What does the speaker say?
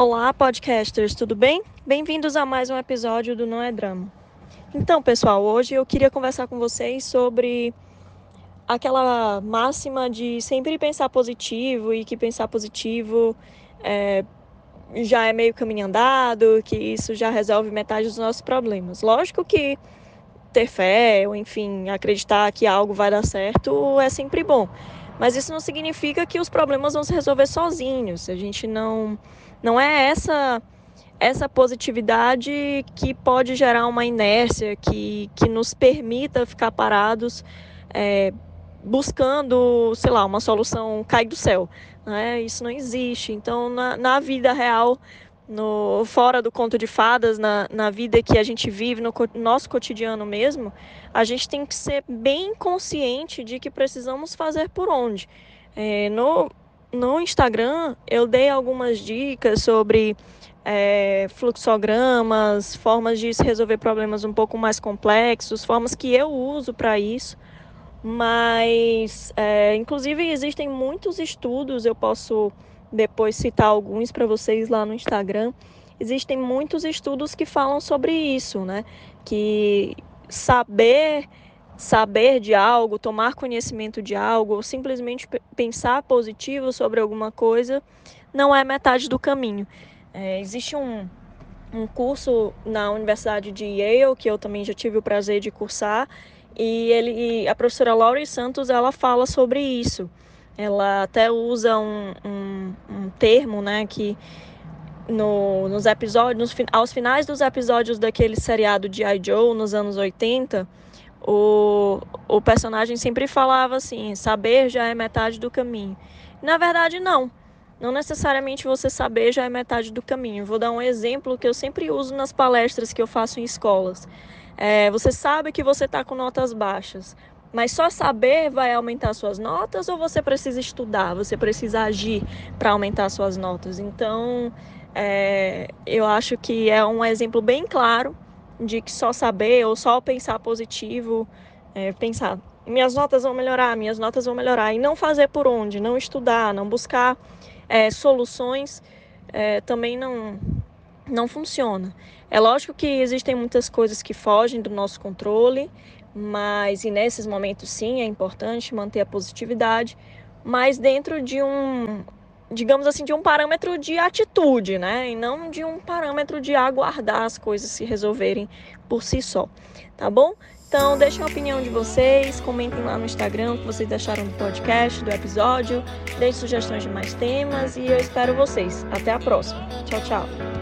Olá, podcasters, tudo bem? Bem-vindos a mais um episódio do Não é Drama. Então, pessoal, hoje eu queria conversar com vocês sobre aquela máxima de sempre pensar positivo e que pensar positivo é, já é meio caminho andado, que isso já resolve metade dos nossos problemas. Lógico que ter fé, ou enfim, acreditar que algo vai dar certo é sempre bom. Mas isso não significa que os problemas vão se resolver sozinhos. A gente não não é essa essa positividade que pode gerar uma inércia que, que nos permita ficar parados é, buscando, sei lá, uma solução cai do céu. Né? Isso não existe. Então, na, na vida real, no fora do conto de fadas, na, na vida que a gente vive, no nosso cotidiano mesmo, a gente tem que ser bem consciente de que precisamos fazer por onde. É, no, no Instagram, eu dei algumas dicas sobre é, fluxogramas, formas de resolver problemas um pouco mais complexos, formas que eu uso para isso. Mas, é, inclusive, existem muitos estudos, eu posso depois citar alguns para vocês lá no Instagram. Existem muitos estudos que falam sobre isso, né? Que saber saber de algo, tomar conhecimento de algo, ou simplesmente pensar positivo sobre alguma coisa, não é metade do caminho. É, existe um, um curso na Universidade de Yale, que eu também já tive o prazer de cursar, e ele, a professora Laurie Santos, ela fala sobre isso ela até usa um, um termo, né, que no, nos episódios, nos, aos finais dos episódios daquele seriado de I. Joe, nos anos 80, o, o personagem sempre falava assim, saber já é metade do caminho. Na verdade, não. Não necessariamente você saber já é metade do caminho. Vou dar um exemplo que eu sempre uso nas palestras que eu faço em escolas. É, você sabe que você está com notas baixas, mas só saber vai aumentar suas notas ou você precisa estudar, você precisa agir para aumentar suas notas? Então, é, eu acho que é um exemplo bem claro de que só saber ou só pensar positivo, é, pensar minhas notas vão melhorar, minhas notas vão melhorar, e não fazer por onde, não estudar, não buscar é, soluções, é, também não, não funciona. É lógico que existem muitas coisas que fogem do nosso controle, mas e nesses momentos sim é importante manter a positividade, mas dentro de um, digamos assim, de um parâmetro de atitude, né? E não de um parâmetro de aguardar as coisas se resolverem por si só, tá bom? Então, deixem a opinião de vocês, comentem lá no Instagram o que vocês acharam do podcast, do episódio, deixem sugestões de mais temas e eu espero vocês. Até a próxima. Tchau, tchau.